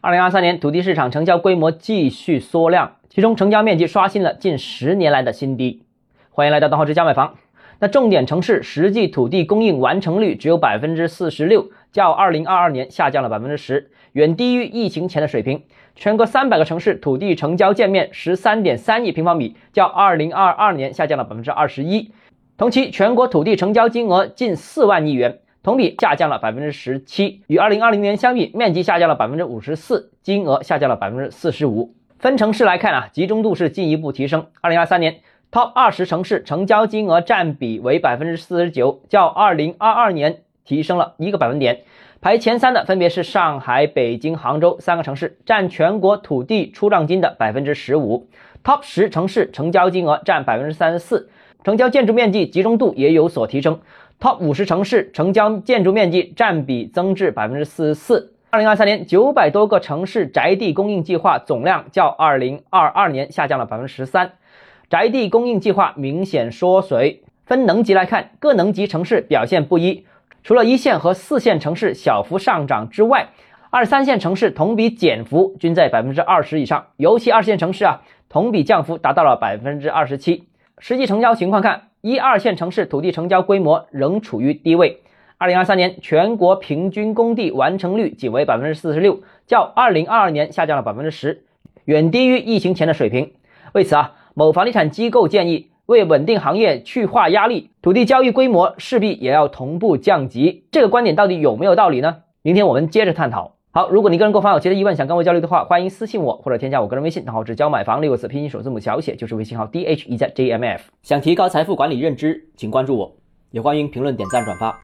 二零二三年土地市场成交规模继续缩量，其中成交面积刷新了近十年来的新低。欢迎来到东浩之家买房。那重点城市实际土地供应完成率只有百分之四十六，较二零二二年下降了百分之十，远低于疫情前的水平。全国三百个城市土地成交建面十三点三亿平方米，较二零二二年下降了百分之二十一。同期全国土地成交金额近四万亿元，同比下降了百分之十七，与二零二零年相比，面积下降了百分之五十四，金额下降了百分之四十五。分城市来看啊，集中度是进一步提升。二零二三年。Top 二十城市成交金额占比为百分之四十九，较二零二二年提升了一个百分点。排前三的分别是上海、北京、杭州三个城市，占全国土地出让金的百分之十五。Top 十城市成交金额占百分之三十四，成交建筑面积集中度也有所提升。Top 五十城市成交建筑面积占比增至百分之四十四。二零二三年九百多个城市宅地供应计划总量较二零二二年下降了百分之十三。宅地供应计划明显缩水。分能级来看，各能级城市表现不一。除了一线和四线城市小幅上涨之外，二三线城市同比减幅均在百分之二十以上。尤其二线城市啊，同比降幅达到了百分之二十七。实际成交情况看，一二线城市土地成交规模仍处于低位。二零二三年全国平均工地完成率仅为百分之四十六，较二零二二年下降了百分之十，远低于疫情前的水平。为此啊。某房地产机构建议，为稳定行业去化压力，土地交易规模势必也要同步降级。这个观点到底有没有道理呢？明天我们接着探讨。好，如果你个人购房有其他疑问，想跟我交流的话，欢迎私信我或者添加我个人微信，然后只交买房六个字拼音首字母小写，就是微信号 d h e z j m f。想提高财富管理认知，请关注我，也欢迎评论、点赞、转发。